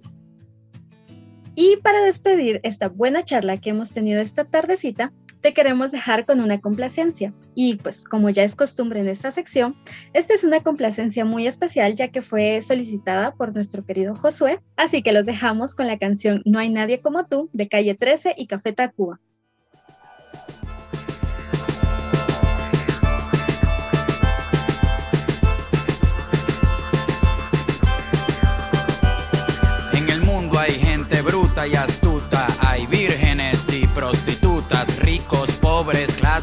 Y para despedir esta buena charla que hemos tenido esta tardecita, te queremos dejar con una complacencia. Y pues como ya es costumbre en esta sección, esta es una complacencia muy especial ya que fue solicitada por nuestro querido Josué. Así que los dejamos con la canción No hay nadie como tú de Calle 13 y Café Tacuba. hay gente bruta y astuta,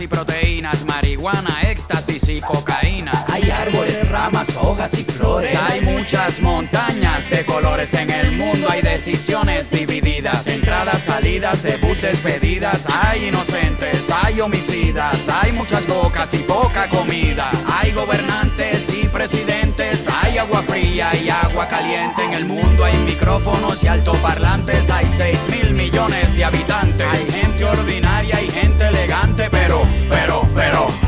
y proteínas, marihuana, éxtasis y cocaína. Hay árboles, ramas, hojas y flores. Hay muchas montañas de colores en el mundo. Hay decisiones divididas, entradas, salidas, debut, despedidas. Hay inocentes, hay homicidas, hay muchas bocas y poca comida. Hay gobernantes presidentes, hay agua fría y agua caliente. En el mundo hay micrófonos y altoparlantes. Hay 6 mil millones de habitantes. Hay gente ordinaria y gente elegante, pero, pero, pero,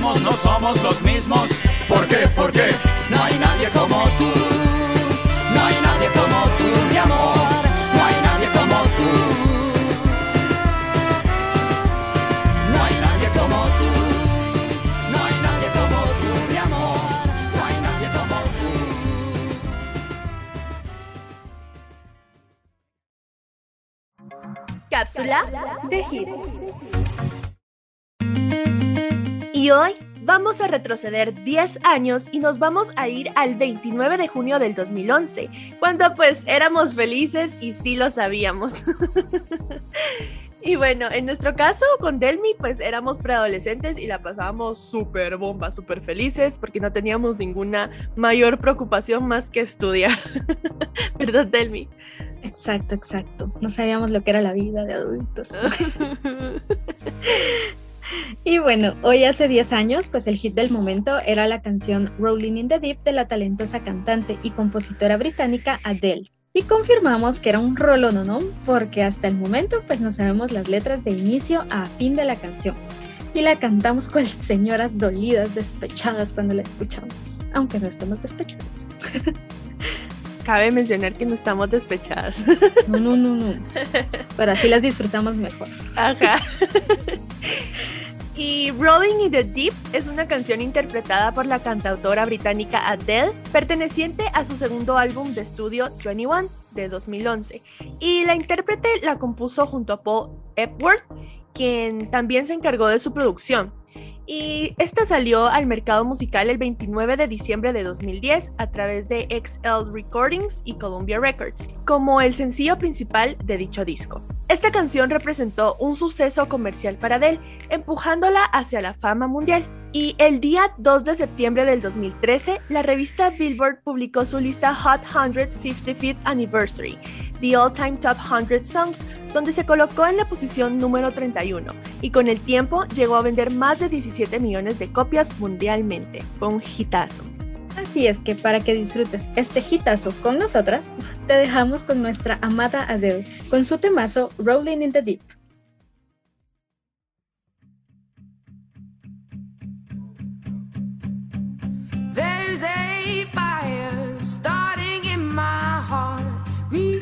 no somos los mismos. ¿Por qué? ¿Por qué? No hay nadie como tú. No hay nadie como tú, mi amor. No hay nadie como tú. No hay nadie como tú. No hay nadie como tú, mi amor. No hay nadie como tú. Cápsula. De hits. Y hoy vamos a retroceder 10 años y nos vamos a ir al 29 de junio del 2011, cuando pues éramos felices y sí lo sabíamos. y bueno, en nuestro caso con Delmi pues éramos preadolescentes y la pasábamos súper bomba, súper felices porque no teníamos ninguna mayor preocupación más que estudiar. ¿Verdad, Delmi? Exacto, exacto. No sabíamos lo que era la vida de adultos. Y bueno, hoy hace 10 años, pues el hit del momento era la canción Rolling in the Deep de la talentosa cantante y compositora británica Adele. Y confirmamos que era un rolón, ¿no? Porque hasta el momento pues no sabemos las letras de inicio a fin de la canción. Y la cantamos con señoras dolidas, despechadas cuando la escuchamos, aunque no estamos despechados. Cabe mencionar que no estamos despechadas. No, no, no, no. Pero así las disfrutamos mejor. Ajá. Y Rolling in the Deep es una canción interpretada por la cantautora británica Adele, perteneciente a su segundo álbum de estudio 21 de 2011. Y la intérprete la compuso junto a Paul Epworth, quien también se encargó de su producción. Y esta salió al mercado musical el 29 de diciembre de 2010 a través de XL Recordings y Columbia Records, como el sencillo principal de dicho disco. Esta canción representó un suceso comercial para Adele, empujándola hacia la fama mundial. Y el día 2 de septiembre del 2013, la revista Billboard publicó su lista Hot 100 55th Anniversary, The All Time Top 100 Songs, donde se colocó en la posición número 31 y con el tiempo llegó a vender más de 17 millones de copias mundialmente. Fue un hitazo. Así es que para que disfrutes este hitazo con nosotras, te dejamos con nuestra amada Adele, con su temazo Rolling in the Deep. There's a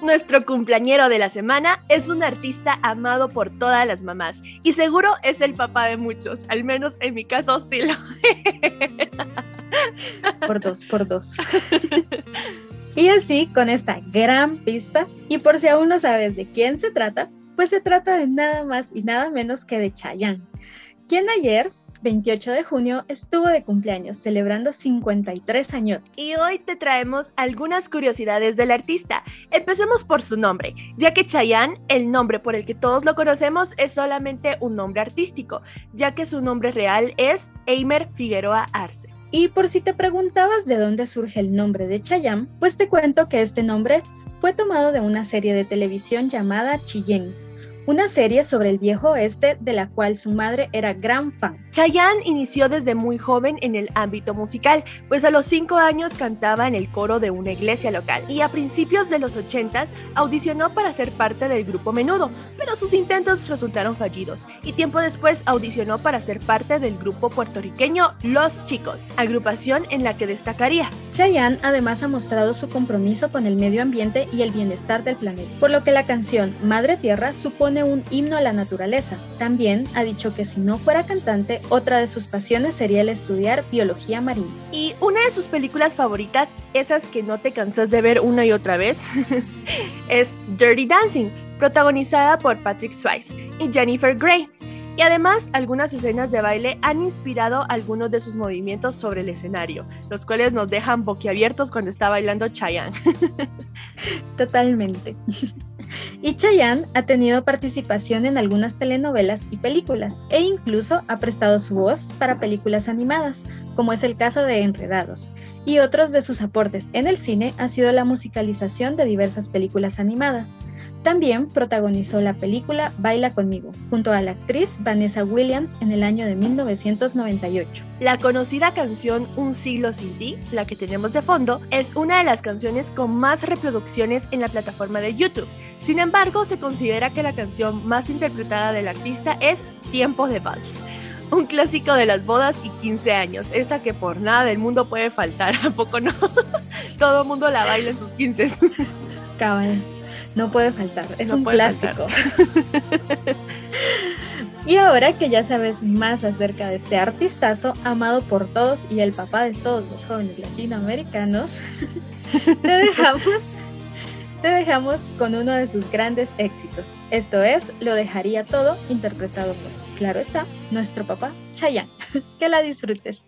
Nuestro cumpleañero de la semana es un artista amado por todas las mamás y seguro es el papá de muchos, al menos en mi caso sí lo. Por dos, por dos. Y así, con esta gran pista, y por si aún no sabes de quién se trata, pues se trata de nada más y nada menos que de Chayanne, quien ayer 28 de junio estuvo de cumpleaños, celebrando 53 años. Y hoy te traemos algunas curiosidades del artista. Empecemos por su nombre, ya que Chayanne, el nombre por el que todos lo conocemos, es solamente un nombre artístico, ya que su nombre real es Eimer Figueroa Arce. Y por si te preguntabas de dónde surge el nombre de Chayanne, pues te cuento que este nombre fue tomado de una serie de televisión llamada Chillén, una serie sobre el viejo oeste de la cual su madre era gran fan. Chayanne inició desde muy joven en el ámbito musical, pues a los 5 años cantaba en el coro de una iglesia local y a principios de los 80 audicionó para ser parte del grupo Menudo, pero sus intentos resultaron fallidos y tiempo después audicionó para ser parte del grupo puertorriqueño Los Chicos, agrupación en la que destacaría. Chayanne además ha mostrado su compromiso con el medio ambiente y el bienestar del planeta, por lo que la canción Madre Tierra supone un himno a la naturaleza. También ha dicho que si no fuera cantante, otra de sus pasiones sería el estudiar biología marina. Y una de sus películas favoritas, esas que no te cansas de ver una y otra vez, es Dirty Dancing, protagonizada por Patrick Swayze y Jennifer Grey. Y además, algunas escenas de baile han inspirado algunos de sus movimientos sobre el escenario, los cuales nos dejan boquiabiertos cuando está bailando Chayanne. Totalmente. Y Chayanne ha tenido participación en algunas telenovelas y películas, e incluso ha prestado su voz para películas animadas, como es el caso de Enredados. Y otros de sus aportes en el cine ha sido la musicalización de diversas películas animadas. También protagonizó la película Baila conmigo, junto a la actriz Vanessa Williams en el año de 1998. La conocida canción Un siglo sin ti, la que tenemos de fondo, es una de las canciones con más reproducciones en la plataforma de YouTube. Sin embargo, se considera que la canción más interpretada del artista es Tiempo de Vals. Un clásico de las bodas y 15 años, esa que por nada del mundo puede faltar, ¿a poco no? Todo mundo la baila en sus 15. Cabal, no puede faltar, es un clásico. y ahora que ya sabes más acerca de este artistazo, amado por todos y el papá de todos los jóvenes latinoamericanos, te dejamos te dejamos con uno de sus grandes éxitos. Esto es Lo dejaría todo, interpretado por, claro está, nuestro papá Chayanne. que la disfrutes.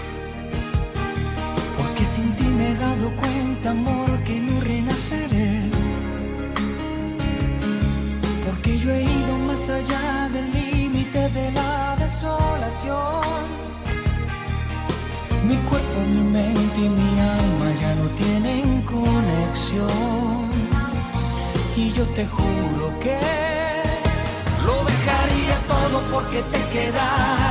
Me he dado cuenta, amor, que no renaceré. Porque yo he ido más allá del límite de la desolación. Mi cuerpo, mi mente y mi alma ya no tienen conexión. Y yo te juro que lo dejaría todo porque te quedaras.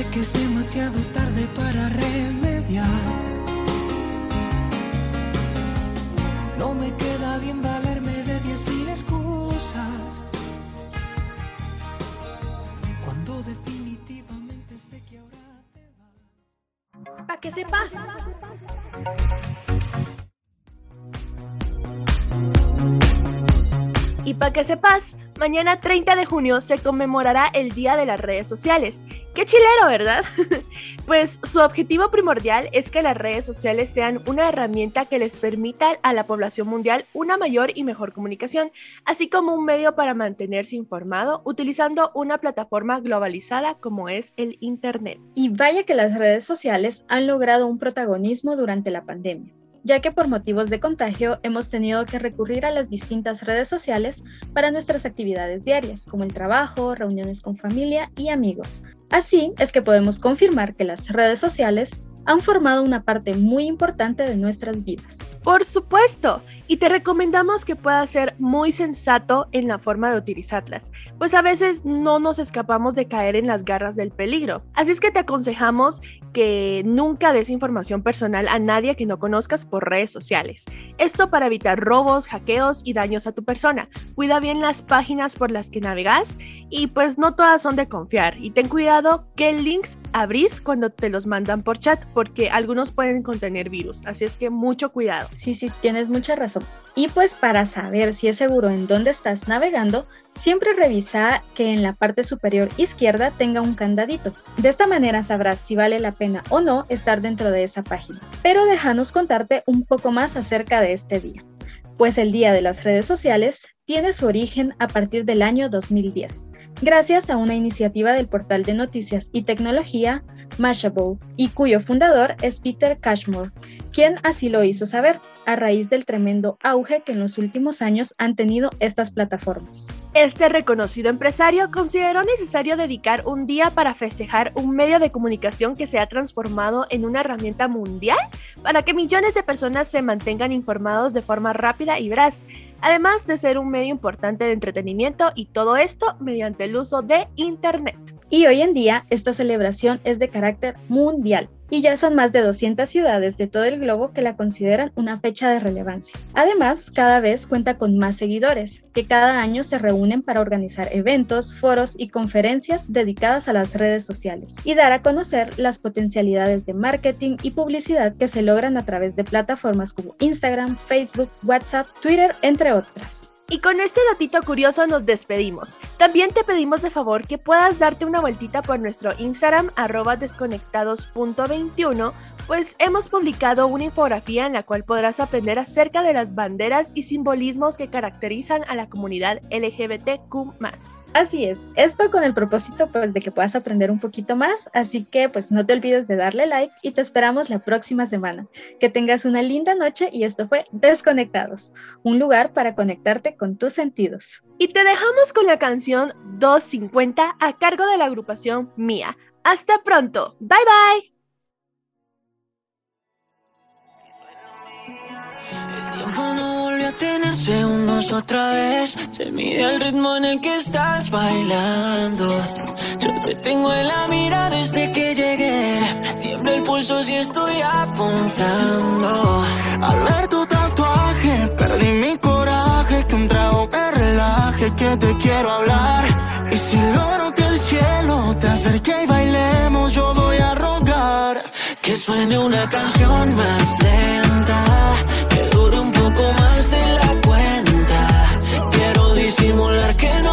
sé que es demasiado tarde para remediar. No me queda bien valerme de diez mil excusas. Cuando definitivamente sé que ahora te vas. Pa' que sepas. Y para que sepas, mañana 30 de junio se conmemorará el Día de las Redes Sociales. Qué chilero, ¿verdad? pues su objetivo primordial es que las redes sociales sean una herramienta que les permita a la población mundial una mayor y mejor comunicación, así como un medio para mantenerse informado utilizando una plataforma globalizada como es el Internet. Y vaya que las redes sociales han logrado un protagonismo durante la pandemia ya que por motivos de contagio hemos tenido que recurrir a las distintas redes sociales para nuestras actividades diarias, como el trabajo, reuniones con familia y amigos. Así es que podemos confirmar que las redes sociales han formado una parte muy importante de nuestras vidas. Por supuesto, y te recomendamos que puedas ser muy sensato en la forma de utilizarlas, pues a veces no nos escapamos de caer en las garras del peligro. Así es que te aconsejamos que nunca des información personal a nadie que no conozcas por redes sociales. Esto para evitar robos, hackeos y daños a tu persona. Cuida bien las páginas por las que navegas y pues no todas son de confiar. Y ten cuidado qué links abrís cuando te los mandan por chat porque algunos pueden contener virus. Así es que mucho cuidado. Sí, sí, tienes mucha razón. Y pues para saber si es seguro en dónde estás navegando, siempre revisa que en la parte superior izquierda tenga un candadito. De esta manera sabrás si vale la pena o no estar dentro de esa página. Pero déjanos contarte un poco más acerca de este día. Pues el Día de las Redes Sociales tiene su origen a partir del año 2010, gracias a una iniciativa del portal de noticias y tecnología Mashable, y cuyo fundador es Peter Cashmore, quien así lo hizo saber a raíz del tremendo auge que en los últimos años han tenido estas plataformas. Este reconocido empresario consideró necesario dedicar un día para festejar un medio de comunicación que se ha transformado en una herramienta mundial para que millones de personas se mantengan informados de forma rápida y veraz, además de ser un medio importante de entretenimiento y todo esto mediante el uso de Internet. Y hoy en día esta celebración es de carácter mundial y ya son más de 200 ciudades de todo el globo que la consideran una fecha de relevancia. Además, cada vez cuenta con más seguidores, que cada año se reúnen para organizar eventos, foros y conferencias dedicadas a las redes sociales y dar a conocer las potencialidades de marketing y publicidad que se logran a través de plataformas como Instagram, Facebook, WhatsApp, Twitter, entre otras. Y con este datito curioso nos despedimos. También te pedimos de favor que puedas darte una vueltita por nuestro Instagram arroba desconectados.21, pues hemos publicado una infografía en la cual podrás aprender acerca de las banderas y simbolismos que caracterizan a la comunidad LGBTQ. Así es, esto con el propósito pues, de que puedas aprender un poquito más, así que pues no te olvides de darle like y te esperamos la próxima semana. Que tengas una linda noche y esto fue Desconectados, un lugar para conectarte con tus sentidos. Y te dejamos con la canción 250 a cargo de la agrupación Mía. Hasta pronto. Bye bye. El tiempo no volvió a tener segundos otra vez. Se mide el ritmo en el que estás bailando. Yo te tengo en la mira desde que llegué. Me tiembla el pulso si estoy apuntando. Al ver tu tatuaje, perdí mi Que un trago me relaje, que te quiero hablar. Y si logro que el cielo te acerque y bailemos, yo voy a rogar que suene una canción más lenta. Que dure un poco más de la cuenta. Quiero disimular que no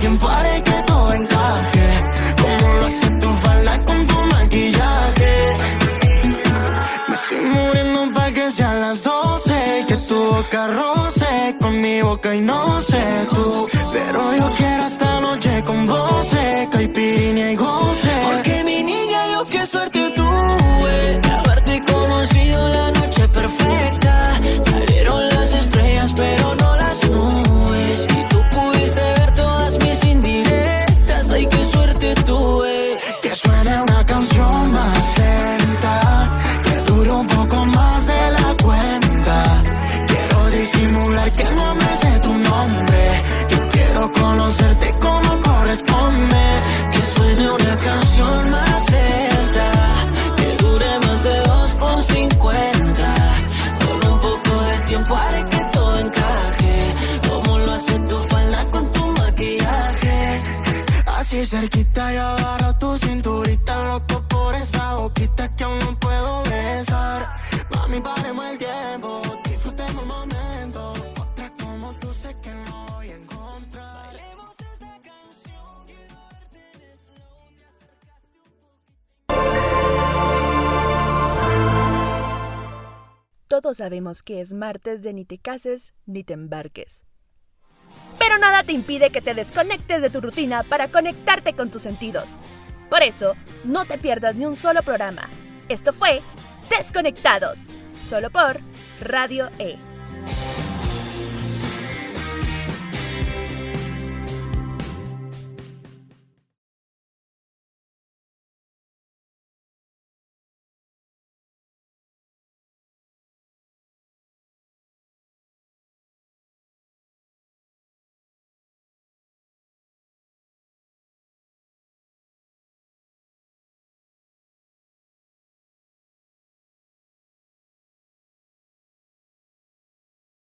tiempo haré que todo encaje. Como lo hace tu falda con tu maquillaje. Me estoy muriendo para que sean las 12 Que tu boca roce con mi boca y no sé tú Pero yo Que es martes de ni te cases ni te embarques. Pero nada te impide que te desconectes de tu rutina para conectarte con tus sentidos. Por eso, no te pierdas ni un solo programa. Esto fue Desconectados, solo por Radio E.